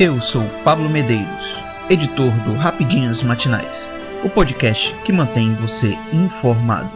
Eu sou Pablo Medeiros, editor do Rapidinhas Matinais, o podcast que mantém você informado.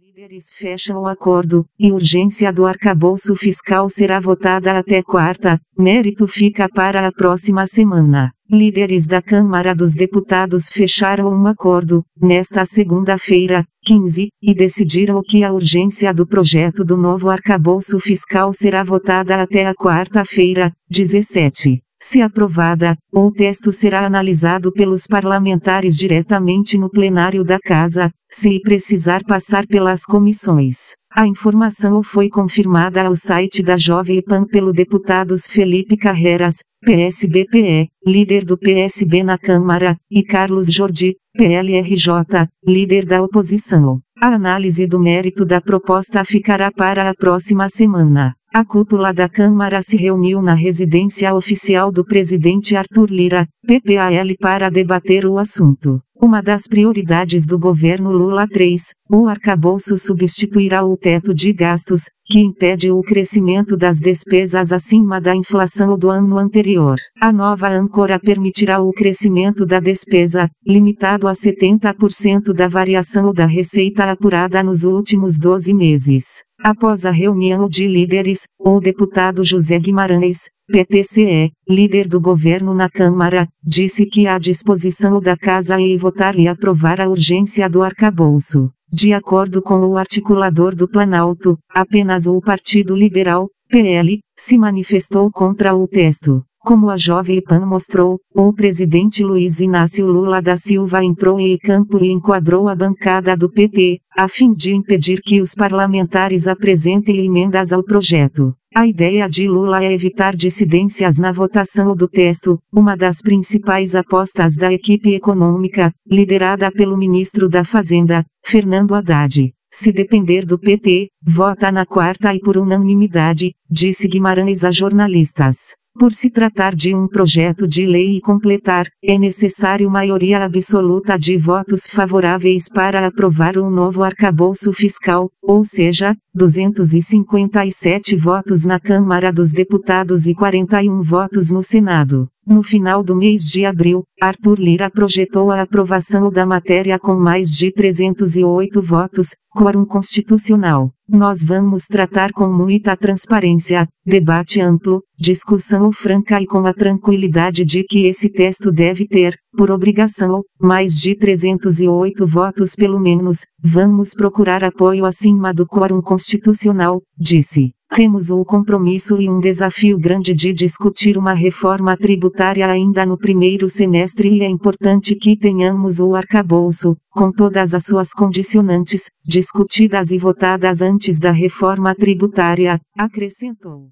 Líderes fecham o acordo, e urgência do arcabouço fiscal será votada até quarta, mérito fica para a próxima semana. Líderes da Câmara dos Deputados fecharam um acordo, nesta segunda-feira, 15, e decidiram que a urgência do projeto do novo arcabouço fiscal será votada até a quarta-feira, 17. Se aprovada, o texto será analisado pelos parlamentares diretamente no plenário da Casa, se precisar passar pelas comissões. A informação foi confirmada ao site da Jovem Pan pelo deputados Felipe Carreras, PSBPE, líder do PSB na Câmara, e Carlos Jordi, PLRJ, líder da oposição. A análise do mérito da proposta ficará para a próxima semana. A cúpula da Câmara se reuniu na residência oficial do presidente Arthur Lira, PPAL, para debater o assunto. Uma das prioridades do governo Lula 3, o arcabouço substituirá o teto de gastos, que impede o crescimento das despesas acima da inflação do ano anterior. A nova âncora permitirá o crescimento da despesa, limitado a 70% da variação da receita apurada nos últimos 12 meses. Após a reunião de líderes, o deputado José Guimarães, PTCE, líder do governo na Câmara, disse que à disposição da Casa e votar e aprovar a urgência do arcabouço. De acordo com o articulador do Planalto, apenas o Partido Liberal, PL, se manifestou contra o texto. Como a Jovem Pan mostrou, o presidente Luiz Inácio Lula da Silva entrou em campo e enquadrou a bancada do PT, a fim de impedir que os parlamentares apresentem emendas ao projeto. A ideia de Lula é evitar dissidências na votação do texto, uma das principais apostas da equipe econômica, liderada pelo ministro da Fazenda, Fernando Haddad. Se depender do PT, vota na quarta e por unanimidade, disse Guimarães a jornalistas. Por se tratar de um projeto de lei e completar, é necessário maioria absoluta de votos favoráveis para aprovar um novo arcabouço fiscal, ou seja, 257 votos na Câmara dos Deputados e 41 votos no Senado. No final do mês de abril, Arthur Lira projetou a aprovação da matéria com mais de 308 votos, quórum constitucional. Nós vamos tratar com muita transparência, debate amplo, discussão franca e com a tranquilidade de que esse texto deve ter, por obrigação, mais de 308 votos pelo menos. Vamos procurar apoio acima do quórum constitucional, disse. Temos o compromisso e um desafio grande de discutir uma reforma tributária ainda no primeiro semestre e é importante que tenhamos o arcabouço, com todas as suas condicionantes, discutidas e votadas antes da reforma tributária, acrescentou.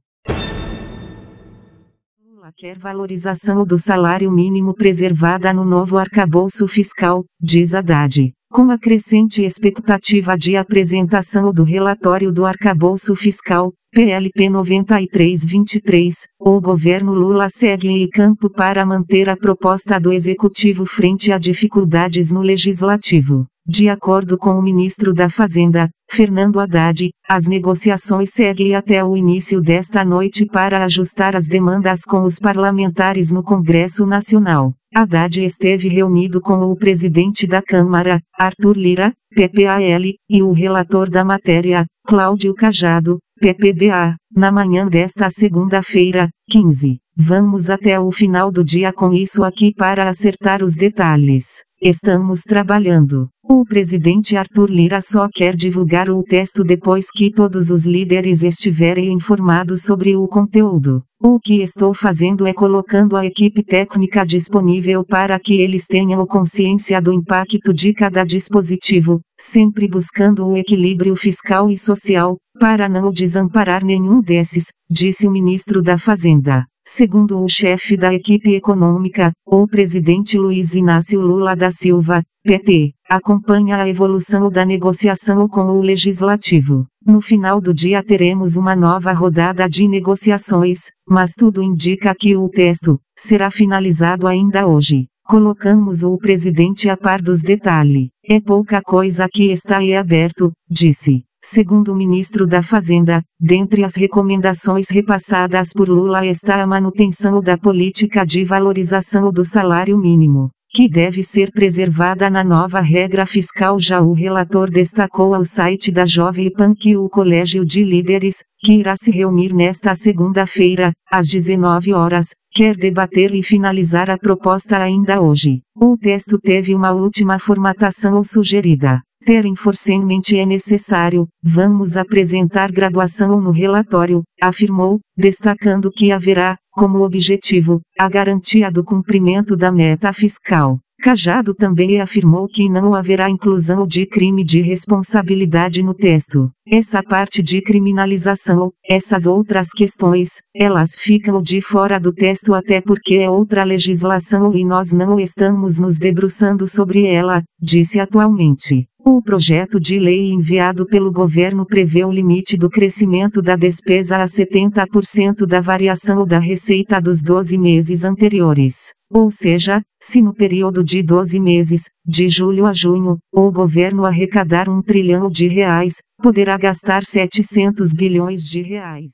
Lula quer valorização do salário mínimo preservada no novo arcabouço fiscal, diz Haddad. Com a crescente expectativa de apresentação do relatório do arcabouço fiscal, PLP 9323, o governo Lula segue em campo para manter a proposta do executivo frente a dificuldades no legislativo. De acordo com o ministro da Fazenda, Fernando Haddad, as negociações seguem até o início desta noite para ajustar as demandas com os parlamentares no Congresso Nacional. Haddad esteve reunido com o presidente da Câmara, Arthur Lira, PPAL, e o relator da matéria, Cláudio Cajado, PPBA, na manhã desta segunda-feira, 15. Vamos até o final do dia com isso aqui para acertar os detalhes. Estamos trabalhando. O presidente Arthur Lira só quer divulgar o texto depois que todos os líderes estiverem informados sobre o conteúdo. O que estou fazendo é colocando a equipe técnica disponível para que eles tenham consciência do impacto de cada dispositivo, sempre buscando o equilíbrio fiscal e social, para não desamparar nenhum desses, disse o ministro da Fazenda. Segundo o chefe da equipe econômica, o presidente Luiz Inácio Lula da Silva, PT, acompanha a evolução da negociação com o legislativo. No final do dia teremos uma nova rodada de negociações, mas tudo indica que o texto será finalizado ainda hoje. Colocamos o presidente a par dos detalhes. É pouca coisa que está em aberto, disse. Segundo o ministro da Fazenda, dentre as recomendações repassadas por Lula está a manutenção da política de valorização do salário mínimo que deve ser preservada na nova regra fiscal. Já o relator destacou ao site da Jovem Pan que o Colégio de Líderes, que irá se reunir nesta segunda-feira, às 19 horas, quer debater e finalizar a proposta ainda hoje. O texto teve uma última formatação sugerida. Ter enforcement é necessário, vamos apresentar graduação no relatório, afirmou, destacando que haverá, como objetivo, a garantia do cumprimento da meta fiscal. Cajado também afirmou que não haverá inclusão de crime de responsabilidade no texto. Essa parte de criminalização, essas outras questões, elas ficam de fora do texto até porque é outra legislação e nós não estamos nos debruçando sobre ela, disse atualmente. O projeto de lei enviado pelo governo prevê o limite do crescimento da despesa a 70% da variação da receita dos 12 meses anteriores. Ou seja, se no período de 12 meses, de julho a junho, o governo arrecadar um trilhão de reais, poderá gastar 700 bilhões de reais.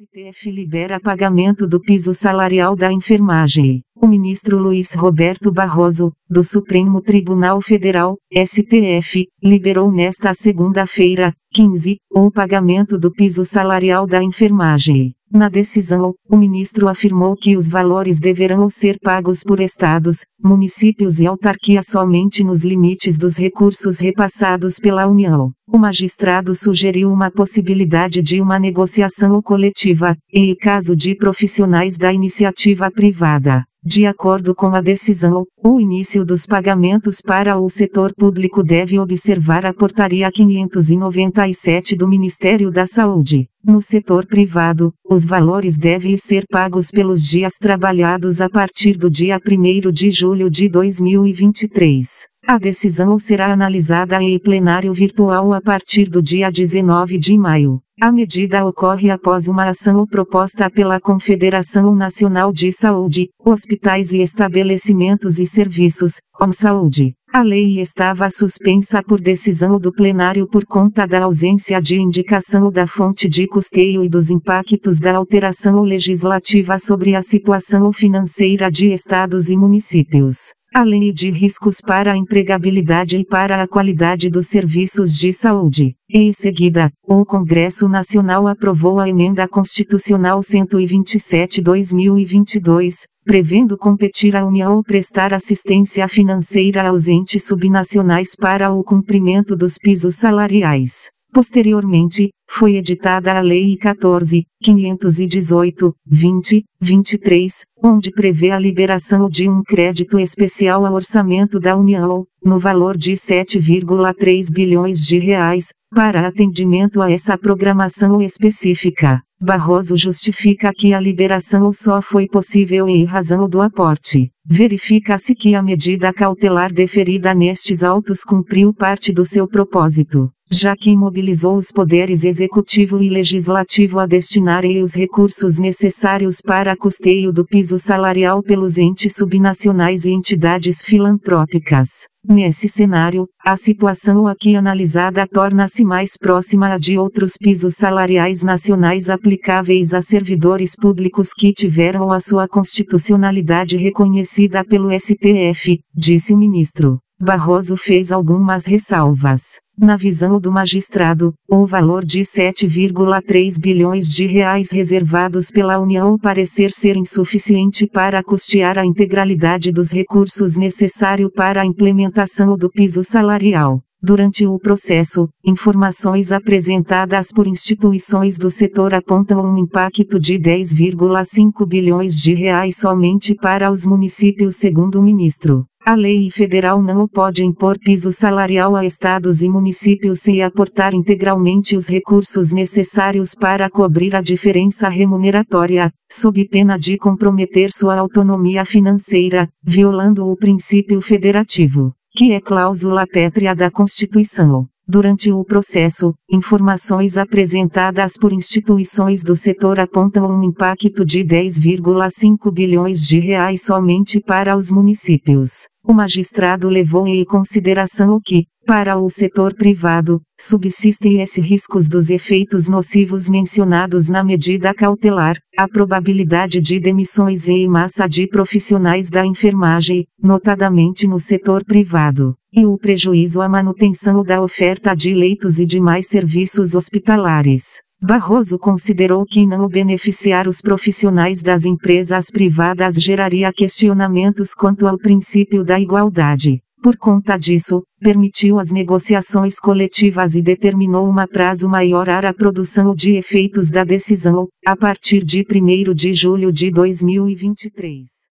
STF libera pagamento do piso salarial da enfermagem. O ministro Luiz Roberto Barroso, do Supremo Tribunal Federal, STF, liberou nesta segunda-feira, 15, o pagamento do piso salarial da enfermagem. Na decisão, o ministro afirmou que os valores deverão ser pagos por estados, municípios e autarquias somente nos limites dos recursos repassados pela União. O magistrado sugeriu uma possibilidade de uma negociação coletiva, em caso de profissionais da iniciativa privada. De acordo com a decisão, o início dos pagamentos para o setor público deve observar a Portaria 597 do Ministério da Saúde. No setor privado, os valores devem ser pagos pelos dias trabalhados a partir do dia 1 de julho de 2023. A decisão será analisada em plenário virtual a partir do dia 19 de maio. A medida ocorre após uma ação proposta pela Confederação Nacional de Saúde, Hospitais e Estabelecimentos e Serviços, OMSaúde. A lei estava suspensa por decisão do plenário por conta da ausência de indicação da fonte de custeio e dos impactos da alteração legislativa sobre a situação financeira de estados e municípios além de riscos para a empregabilidade e para a qualidade dos serviços de saúde. Em seguida, o Congresso Nacional aprovou a Emenda Constitucional 127-2022, prevendo competir à União prestar assistência financeira aos entes subnacionais para o cumprimento dos pisos salariais. Posteriormente, foi editada a Lei 14.518, 20, 23, onde prevê a liberação de um crédito especial ao orçamento da União, no valor de 7,3 bilhões de reais, para atendimento a essa programação específica. Barroso justifica que a liberação só foi possível em razão do aporte. Verifica-se que a medida cautelar deferida nestes autos cumpriu parte do seu propósito já que imobilizou os poderes executivo e legislativo a destinarem os recursos necessários para custeio do piso salarial pelos entes subnacionais e entidades filantrópicas. Nesse cenário, a situação aqui analisada torna-se mais próxima a de outros pisos salariais nacionais aplicáveis a servidores públicos que tiveram a sua constitucionalidade reconhecida pelo STF, disse o ministro. Barroso fez algumas ressalvas. Na visão do magistrado, o valor de 7,3 bilhões de reais reservados pela União parecer ser insuficiente para custear a integralidade dos recursos necessários para a implementação do piso salarial. Durante o processo, informações apresentadas por instituições do setor apontam um impacto de 10,5 bilhões de reais somente para os municípios, segundo o ministro. A lei federal não pode impor piso salarial a estados e municípios sem aportar integralmente os recursos necessários para cobrir a diferença remuneratória, sob pena de comprometer sua autonomia financeira, violando o princípio federativo, que é cláusula pétrea da Constituição. Durante o processo, informações apresentadas por instituições do setor apontam um impacto de 10,5 bilhões de reais somente para os municípios. O magistrado levou em consideração o que, para o setor privado, subsistem esses riscos dos efeitos nocivos mencionados na medida cautelar, a probabilidade de demissões em massa de profissionais da enfermagem, notadamente no setor privado, e o prejuízo à manutenção da oferta de leitos e demais serviços hospitalares. Barroso considerou que não beneficiar os profissionais das empresas privadas geraria questionamentos quanto ao princípio da igualdade. Por conta disso, permitiu as negociações coletivas e determinou um prazo maior para a produção de efeitos da decisão, a partir de 1 de julho de 2023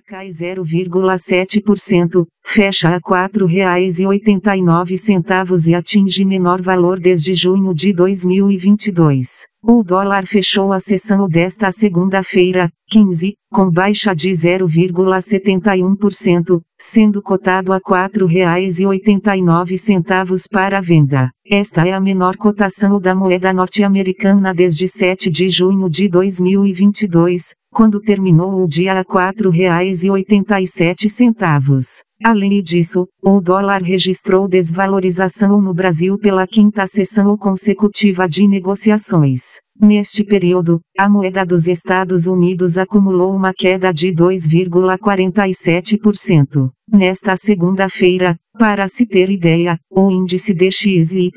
cai 0,7%, fecha a R$ 4,89 e atinge menor valor desde junho de 2022. O dólar fechou a sessão desta segunda-feira, 15, com baixa de 0,71%, sendo cotado a R$ 4,89 para venda. Esta é a menor cotação da moeda norte-americana desde 7 de junho de 2022, quando terminou o dia a R$ 4,87. Além disso, o dólar registrou desvalorização no Brasil pela quinta sessão consecutiva de negociações. Neste período, a moeda dos Estados Unidos acumulou uma queda de 2,47%. Nesta segunda-feira, para se ter ideia, o índice DXY,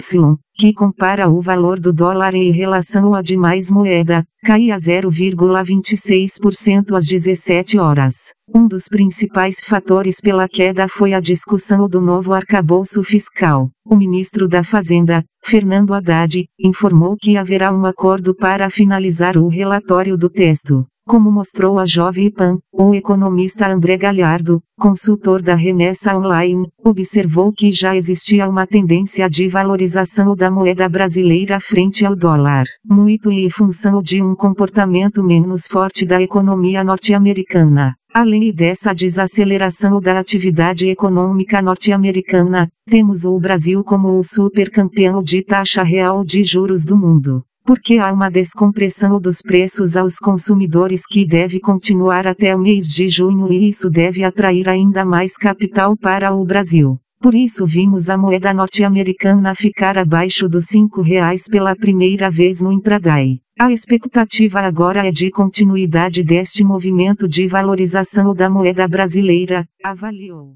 que compara o valor do dólar em relação a demais moeda, caía 0,26% às 17 horas. Um dos principais fatores pela queda foi a discussão do novo arcabouço fiscal. O ministro da Fazenda, Fernando Haddad, informou que haverá um acordo para finalizar o relatório do texto. Como mostrou a Jovem Pan, o economista André Galhardo, consultor da remessa online, observou que já existia uma tendência de valorização da moeda brasileira frente ao dólar, muito em função de um comportamento menos forte da economia norte-americana. Além dessa desaceleração da atividade econômica norte-americana, temos o Brasil como o supercampeão de taxa real de juros do mundo porque há uma descompressão dos preços aos consumidores que deve continuar até o mês de junho e isso deve atrair ainda mais capital para o Brasil. Por isso vimos a moeda norte-americana ficar abaixo dos R$ reais pela primeira vez no intraday. A expectativa agora é de continuidade deste movimento de valorização da moeda brasileira, avaliou.